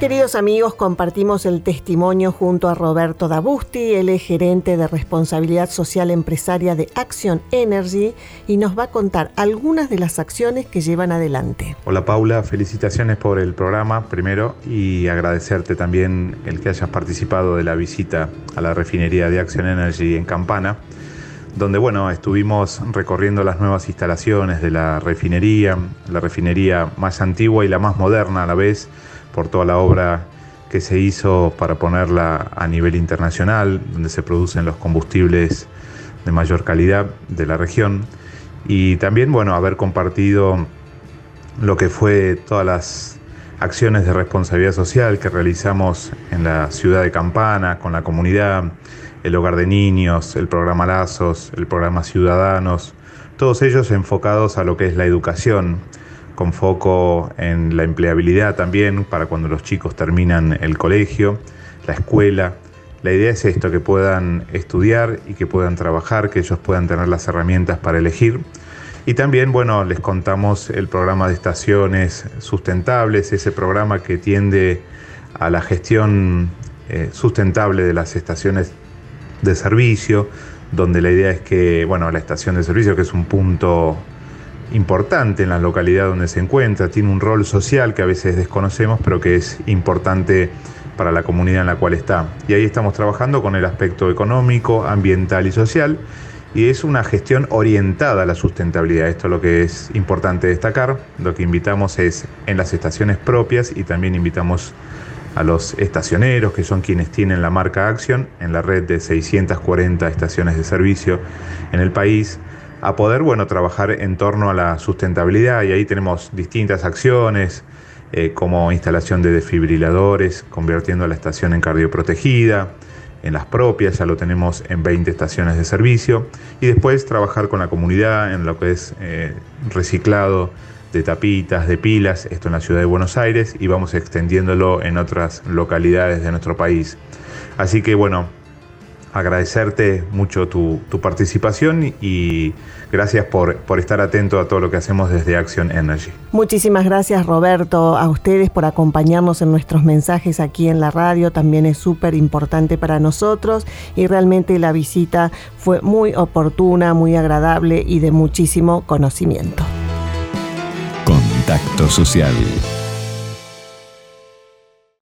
Queridos amigos, compartimos el testimonio junto a Roberto Dabusti, él es gerente de responsabilidad social empresaria de Action Energy y nos va a contar algunas de las acciones que llevan adelante. Hola Paula, felicitaciones por el programa primero y agradecerte también el que hayas participado de la visita a la refinería de Action Energy en Campana donde bueno, estuvimos recorriendo las nuevas instalaciones de la refinería, la refinería más antigua y la más moderna a la vez, por toda la obra que se hizo para ponerla a nivel internacional, donde se producen los combustibles de mayor calidad de la región. Y también, bueno, haber compartido lo que fue todas las acciones de responsabilidad social que realizamos en la ciudad de Campana, con la comunidad, el hogar de niños, el programa Lazos, el programa Ciudadanos, todos ellos enfocados a lo que es la educación, con foco en la empleabilidad también para cuando los chicos terminan el colegio, la escuela. La idea es esto, que puedan estudiar y que puedan trabajar, que ellos puedan tener las herramientas para elegir. Y también, bueno, les contamos el programa de estaciones sustentables, ese programa que tiende a la gestión eh, sustentable de las estaciones de servicio, donde la idea es que, bueno, la estación de servicio, que es un punto importante en la localidad donde se encuentra, tiene un rol social que a veces desconocemos, pero que es importante para la comunidad en la cual está. Y ahí estamos trabajando con el aspecto económico, ambiental y social, y es una gestión orientada a la sustentabilidad. Esto es lo que es importante destacar. Lo que invitamos es en las estaciones propias y también invitamos a los estacioneros, que son quienes tienen la marca Action, en la red de 640 estaciones de servicio en el país, a poder bueno, trabajar en torno a la sustentabilidad y ahí tenemos distintas acciones eh, como instalación de desfibriladores, convirtiendo la estación en cardioprotegida, en las propias, ya lo tenemos en 20 estaciones de servicio y después trabajar con la comunidad en lo que es eh, reciclado de tapitas, de pilas, esto en la ciudad de Buenos Aires y vamos extendiéndolo en otras localidades de nuestro país. Así que bueno, agradecerte mucho tu, participación y gracias por, por, estar atento a todo lo que hacemos desde Action Energy. Muchísimas gracias Roberto, a ustedes por acompañarnos en nuestros mensajes aquí en la radio, también es súper importante para nosotros y realmente la visita fue muy oportuna, muy agradable y de muchísimo conocimiento. Contacto social